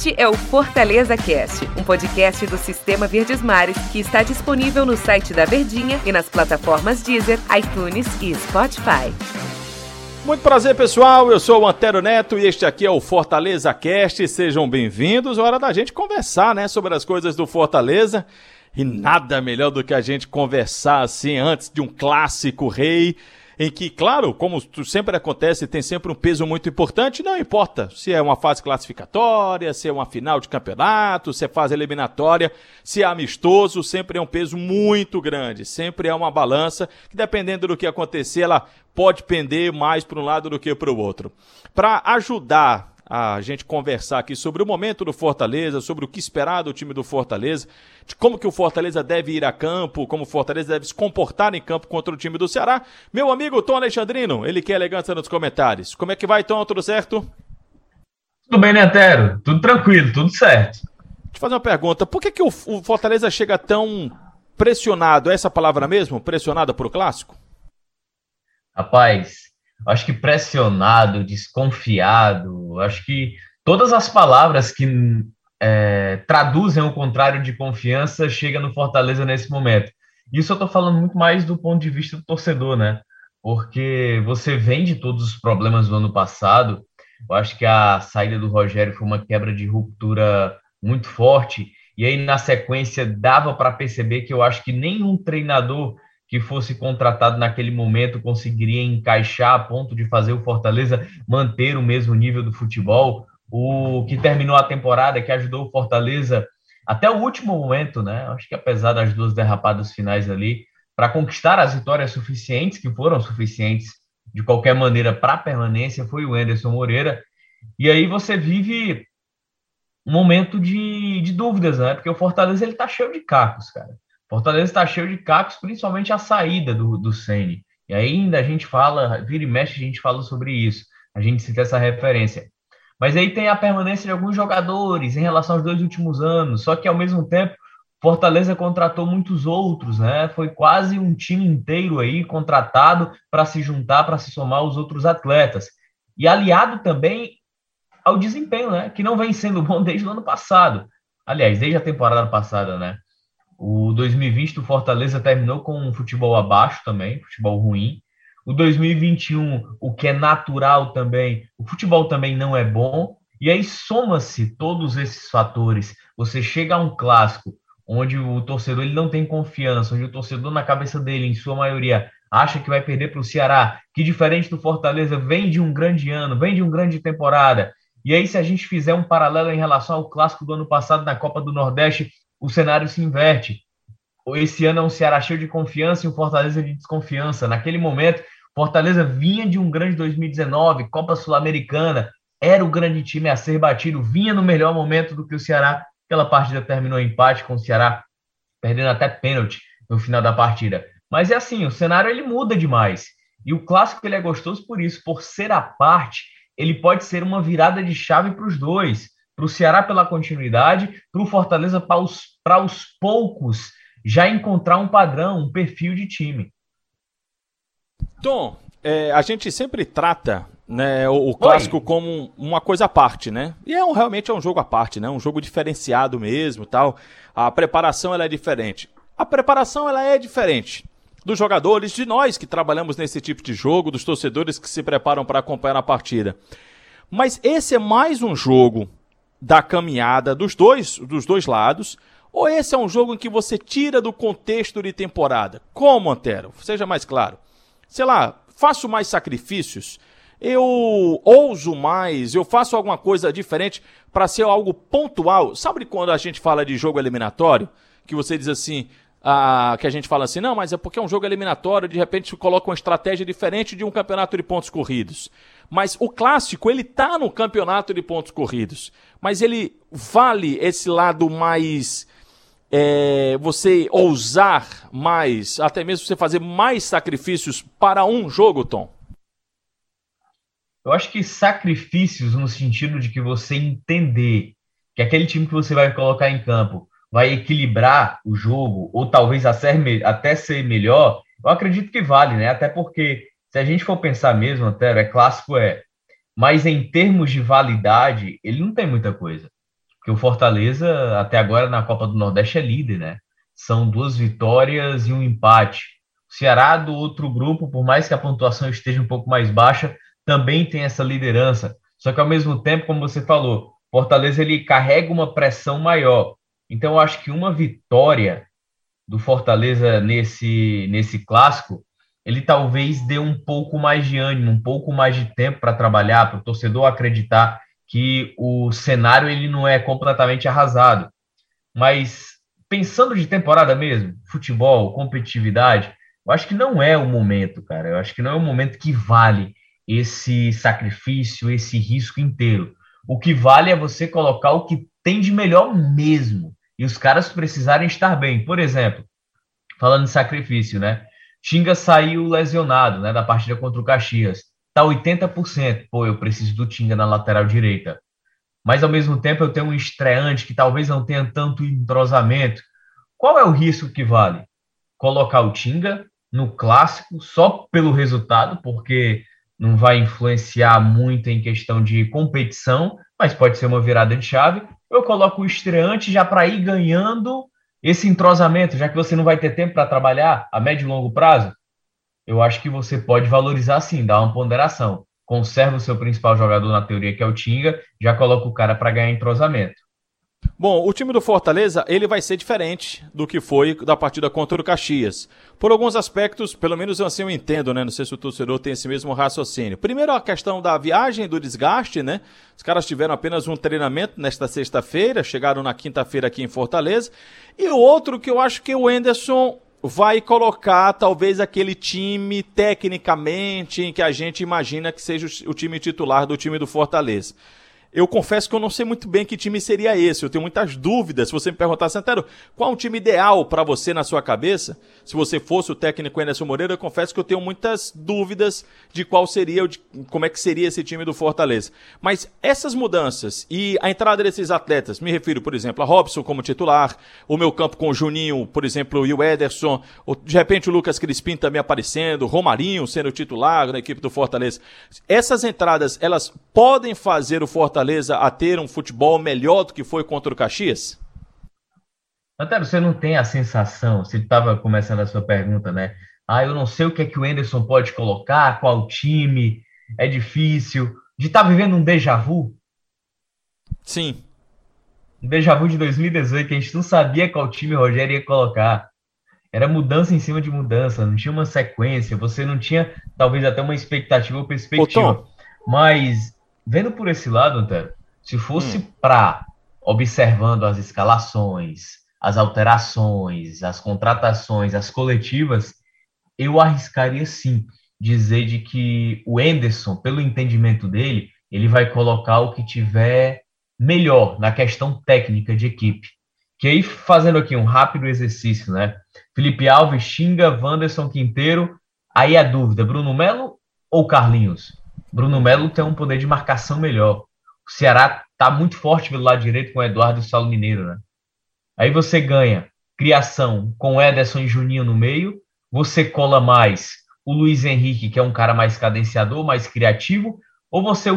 Este é o Fortaleza Cast, um podcast do Sistema Verdes Mares que está disponível no site da Verdinha e nas plataformas Deezer, iTunes e Spotify. Muito prazer, pessoal. Eu sou o Antero Neto e este aqui é o Fortaleza Cast. Sejam bem-vindos. Hora da gente conversar, né, sobre as coisas do Fortaleza. E nada melhor do que a gente conversar assim antes de um clássico rei em que, claro, como sempre acontece, tem sempre um peso muito importante, não importa se é uma fase classificatória, se é uma final de campeonato, se é fase eliminatória, se é amistoso, sempre é um peso muito grande, sempre é uma balança que, dependendo do que acontecer, ela pode pender mais para um lado do que para o outro. Para ajudar a gente conversar aqui sobre o momento do Fortaleza, sobre o que esperar do time do Fortaleza, de como que o Fortaleza deve ir a campo, como o Fortaleza deve se comportar em campo contra o time do Ceará. Meu amigo Tom Alexandrino, ele quer elegância nos comentários. Como é que vai, Tom? Tudo certo? Tudo bem, Netero? Tudo tranquilo, tudo certo. Deixa eu fazer uma pergunta. Por que, que o Fortaleza chega tão pressionado? É essa palavra mesmo? Pressionado por o clássico? Rapaz, acho que pressionado, desconfiado, acho que todas as palavras que é, traduzem o contrário de confiança chega no Fortaleza nesse momento. Isso eu estou falando muito mais do ponto de vista do torcedor, né? Porque você vem de todos os problemas do ano passado. Eu acho que a saída do Rogério foi uma quebra de ruptura muito forte. E aí, na sequência, dava para perceber que eu acho que nenhum treinador que fosse contratado naquele momento conseguiria encaixar a ponto de fazer o Fortaleza manter o mesmo nível do futebol. O que terminou a temporada, que ajudou o Fortaleza até o último momento, né? Acho que apesar das duas derrapadas finais ali, para conquistar as vitórias suficientes, que foram suficientes de qualquer maneira para a permanência, foi o Anderson Moreira. E aí você vive um momento de, de dúvidas, né? Porque o Fortaleza ele tá cheio de cacos, cara. Fortaleza está cheio de cacos, principalmente a saída do, do Sene. E ainda a gente fala, vira e mexe, a gente fala sobre isso. A gente cita essa referência. Mas aí tem a permanência de alguns jogadores em relação aos dois últimos anos. Só que ao mesmo tempo, Fortaleza contratou muitos outros, né? Foi quase um time inteiro aí contratado para se juntar, para se somar aos outros atletas. E aliado também ao desempenho, né? Que não vem sendo bom desde o ano passado. Aliás, desde a temporada passada, né? O 2020 do Fortaleza terminou com um futebol abaixo também, futebol ruim. O 2021, o que é natural também, o futebol também não é bom. E aí soma-se todos esses fatores. Você chega a um clássico onde o torcedor ele não tem confiança, onde o torcedor na cabeça dele, em sua maioria, acha que vai perder para o Ceará, que diferente do Fortaleza vem de um grande ano, vem de uma grande temporada. E aí se a gente fizer um paralelo em relação ao clássico do ano passado na Copa do Nordeste, o cenário se inverte. Esse ano é um Ceará cheio de confiança e um Fortaleza de desconfiança. Naquele momento, Fortaleza vinha de um grande 2019, Copa Sul-Americana, era o grande time a ser batido, vinha no melhor momento do que o Ceará. Aquela partida terminou em empate com o Ceará, perdendo até pênalti no final da partida. Mas é assim, o cenário ele muda demais. E o clássico ele é gostoso por isso, por ser a parte, ele pode ser uma virada de chave para os dois para o Ceará pela continuidade, para o Fortaleza para os, para os poucos já encontrar um padrão, um perfil de time. Tom, é, a gente sempre trata né, o, o clássico Oi. como uma coisa à parte, né? E é um, realmente é um jogo à parte, né? Um jogo diferenciado mesmo, tal. A preparação ela é diferente. A preparação ela é diferente dos jogadores, de nós que trabalhamos nesse tipo de jogo, dos torcedores que se preparam para acompanhar a partida. Mas esse é mais um jogo da caminhada dos dois, dos dois lados? Ou esse é um jogo em que você tira do contexto de temporada? Como, Antero? Seja mais claro. Sei lá, faço mais sacrifícios? Eu ouso mais? Eu faço alguma coisa diferente para ser algo pontual? Sabe quando a gente fala de jogo eliminatório? Que você diz assim, ah, que a gente fala assim, não, mas é porque é um jogo eliminatório, de repente coloca uma estratégia diferente de um campeonato de pontos corridos. Mas o clássico, ele tá no campeonato de pontos corridos. Mas ele vale esse lado mais. É, você ousar mais, até mesmo você fazer mais sacrifícios para um jogo, Tom? Eu acho que sacrifícios no sentido de que você entender que aquele time que você vai colocar em campo vai equilibrar o jogo, ou talvez até ser melhor, eu acredito que vale, né? Até porque, se a gente for pensar mesmo, Antero, é clássico, é. Mas em termos de validade, ele não tem muita coisa. Porque o Fortaleza, até agora na Copa do Nordeste, é líder, né? São duas vitórias e um empate. O Ceará, do outro grupo, por mais que a pontuação esteja um pouco mais baixa, também tem essa liderança. Só que ao mesmo tempo, como você falou, Fortaleza ele carrega uma pressão maior. Então, eu acho que uma vitória do Fortaleza nesse, nesse clássico, ele talvez dê um pouco mais de ânimo, um pouco mais de tempo para trabalhar, para o torcedor acreditar que o cenário ele não é completamente arrasado. Mas pensando de temporada mesmo, futebol, competitividade, eu acho que não é o momento, cara. Eu acho que não é o momento que vale esse sacrifício, esse risco inteiro. O que vale é você colocar o que tem de melhor mesmo e os caras precisarem estar bem. Por exemplo, falando de sacrifício, né? Tinga saiu lesionado, né, da partida contra o Caxias. Tá 80%. Pô, eu preciso do Tinga na lateral direita. Mas ao mesmo tempo eu tenho um estreante que talvez não tenha tanto entrosamento. Qual é o risco que vale? Colocar o Tinga no clássico só pelo resultado, porque não vai influenciar muito em questão de competição, mas pode ser uma virada de chave. Eu coloco o estreante já para ir ganhando esse entrosamento, já que você não vai ter tempo para trabalhar a médio e longo prazo. Eu acho que você pode valorizar sim, dar uma ponderação. Conserva o seu principal jogador na teoria, que é o Tinga, já coloca o cara para ganhar entrosamento. Bom, o time do Fortaleza, ele vai ser diferente do que foi da partida contra o Caxias. Por alguns aspectos, pelo menos assim eu entendo, né? Não sei se o torcedor tem esse mesmo raciocínio. Primeiro, a questão da viagem, do desgaste, né? Os caras tiveram apenas um treinamento nesta sexta-feira, chegaram na quinta-feira aqui em Fortaleza. E o outro que eu acho que o Enderson vai colocar talvez aquele time tecnicamente em que a gente imagina que seja o time titular do time do Fortaleza. Eu confesso que eu não sei muito bem que time seria esse. Eu tenho muitas dúvidas. Se você me perguntar, Santero, qual é o time ideal para você na sua cabeça? Se você fosse o técnico Anderson Moreira, eu confesso que eu tenho muitas dúvidas de qual seria, de como é que seria esse time do Fortaleza. Mas essas mudanças e a entrada desses atletas, me refiro, por exemplo, a Robson como titular, o meu campo com o Juninho, por exemplo, e o Ederson, de repente o Lucas Crispim também aparecendo, Romarinho sendo titular na equipe do Fortaleza. Essas entradas, elas podem fazer o Fortaleza Fortaleza a ter um futebol melhor do que foi contra o Caxias? Antero, você não tem a sensação, você estava começando a sua pergunta, né? Ah, eu não sei o que é que o Enderson pode colocar, qual time, é difícil. De estar tá vivendo um déjà vu? Sim. Um déjà vu de 2018, que a gente não sabia qual time o Rogério ia colocar. Era mudança em cima de mudança, não tinha uma sequência, você não tinha talvez até uma expectativa ou perspectiva. Mas vendo por esse lado, Antero, se fosse hum. para observando as escalações, as alterações, as contratações, as coletivas, eu arriscaria sim dizer de que o Enderson, pelo entendimento dele, ele vai colocar o que tiver melhor na questão técnica de equipe. Que aí, fazendo aqui um rápido exercício, né? Felipe Alves, Xinga, Wanderson Quinteiro, aí a dúvida, Bruno Melo ou Carlinhos? Bruno Melo tem um poder de marcação melhor. O Ceará está muito forte pelo lado direito com o Eduardo e o Saulo Mineiro, né? Aí você ganha criação com Ederson e Juninho no meio, você cola mais o Luiz Henrique, que é um cara mais cadenciador, mais criativo, ou você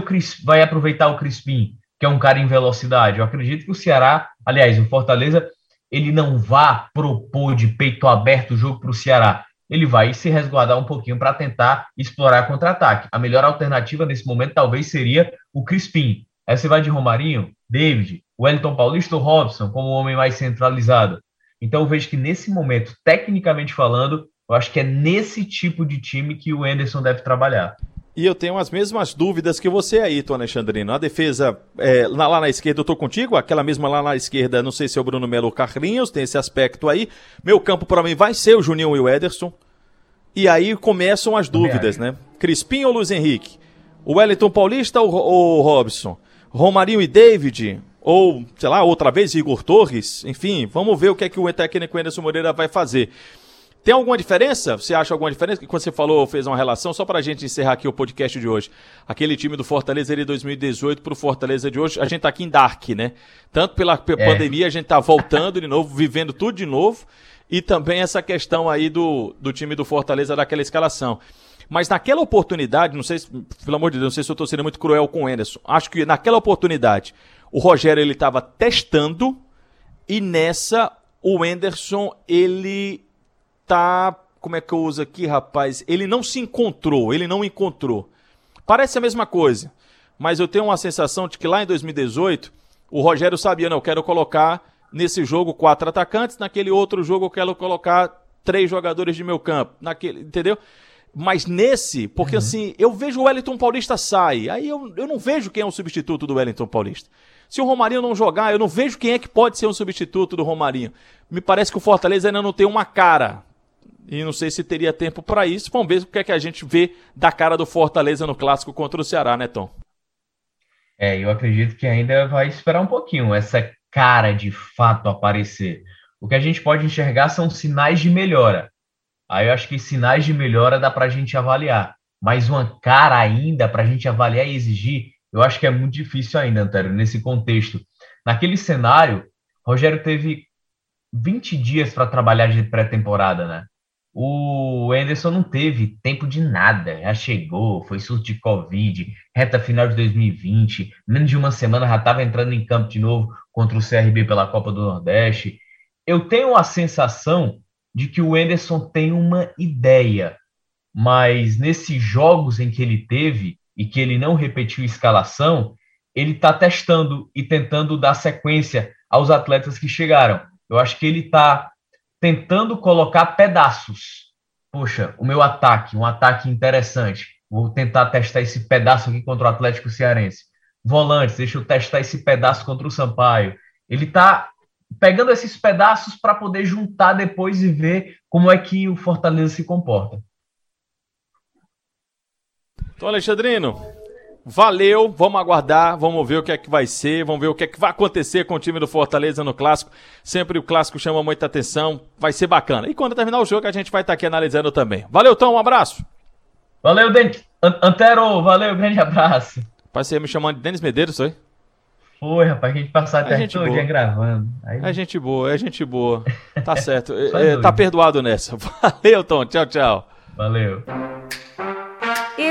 vai aproveitar o Crispim, que é um cara em velocidade? Eu acredito que o Ceará, aliás, o Fortaleza, ele não vá propor de peito aberto o jogo para o Ceará ele vai se resguardar um pouquinho para tentar explorar contra-ataque. A melhor alternativa nesse momento talvez seria o Crispim. Aí você vai de Romarinho, David, Wellington Paulista ou Robson como o homem mais centralizado. Então eu vejo que nesse momento, tecnicamente falando, eu acho que é nesse tipo de time que o Anderson deve trabalhar. E eu tenho as mesmas dúvidas que você aí, Tom Alexandrino. A defesa, é, lá na esquerda eu tô contigo, aquela mesma lá na esquerda, não sei se é o Bruno Melo ou Carlinhos, tem esse aspecto aí. Meu campo para mim vai ser o Juninho e o Ederson. E aí começam as dúvidas, né? Crispim ou Luiz Henrique? O Wellington Paulista ou, ou Robson? Romarinho e David? Ou, sei lá, outra vez Igor Torres? Enfim, vamos ver o que é que o técnico Anderson Moreira vai fazer. Tem alguma diferença? Você acha alguma diferença? Que quando você falou, fez uma relação, só para a gente encerrar aqui o podcast de hoje. Aquele time do Fortaleza de 2018 para o Fortaleza de hoje, a gente tá aqui em Dark, né? Tanto pela é. pandemia, a gente tá voltando de novo, vivendo tudo de novo. E também essa questão aí do, do time do Fortaleza daquela escalação. Mas naquela oportunidade, não sei, pelo amor de Deus, não sei se eu estou sendo muito cruel com o Anderson. Acho que naquela oportunidade, o Rogério ele estava testando e nessa o Enderson ele tá, como é que eu uso aqui, rapaz? Ele não se encontrou, ele não encontrou. Parece a mesma coisa, mas eu tenho uma sensação de que lá em 2018 o Rogério sabia, não, eu quero colocar nesse jogo quatro atacantes, naquele outro jogo eu quero colocar três jogadores de meu campo, naquele, entendeu? Mas nesse, porque uhum. assim, eu vejo o Wellington Paulista sai, aí eu, eu não vejo quem é o substituto do Wellington Paulista. Se o Romarinho não jogar, eu não vejo quem é que pode ser um substituto do Romarinho. Me parece que o Fortaleza ainda não tem uma cara. E não sei se teria tempo para isso. Vamos ver o que é que a gente vê da cara do Fortaleza no clássico contra o Ceará, né, Tom? É, eu acredito que ainda vai esperar um pouquinho essa cara de fato aparecer. O que a gente pode enxergar são sinais de melhora. Aí eu acho que sinais de melhora dá para a gente avaliar. Mas uma cara ainda para a gente avaliar e exigir, eu acho que é muito difícil ainda, Antero, nesse contexto. Naquele cenário, Rogério teve 20 dias para trabalhar de pré-temporada, né? O Anderson não teve tempo de nada, já chegou, foi surto de Covid, reta final de 2020, menos de uma semana já estava entrando em campo de novo contra o CRB pela Copa do Nordeste. Eu tenho a sensação de que o Anderson tem uma ideia, mas nesses jogos em que ele teve e que ele não repetiu escalação, ele está testando e tentando dar sequência aos atletas que chegaram. Eu acho que ele está tentando colocar pedaços. Poxa, o meu ataque, um ataque interessante. Vou tentar testar esse pedaço aqui contra o Atlético Cearense. Volantes, deixa eu testar esse pedaço contra o Sampaio. Ele está pegando esses pedaços para poder juntar depois e ver como é que o Fortaleza se comporta. Então, Alexandrino, valeu, vamos aguardar, vamos ver o que é que vai ser, vamos ver o que é que vai acontecer com o time do Fortaleza no Clássico. Sempre o Clássico chama muita atenção, vai ser bacana. E quando terminar o jogo, a gente vai estar aqui analisando também. Valeu, Tom, um abraço. Valeu, Denis. Antero, valeu, grande abraço. Ia me chamando de Denis Medeiros, foi? Foi, rapaz, a gente passou até gente todo dia gravando. Aí... É gente boa, é gente boa. Tá certo. é, tá perdoado nessa. Valeu, Tom. Tchau, tchau. Valeu.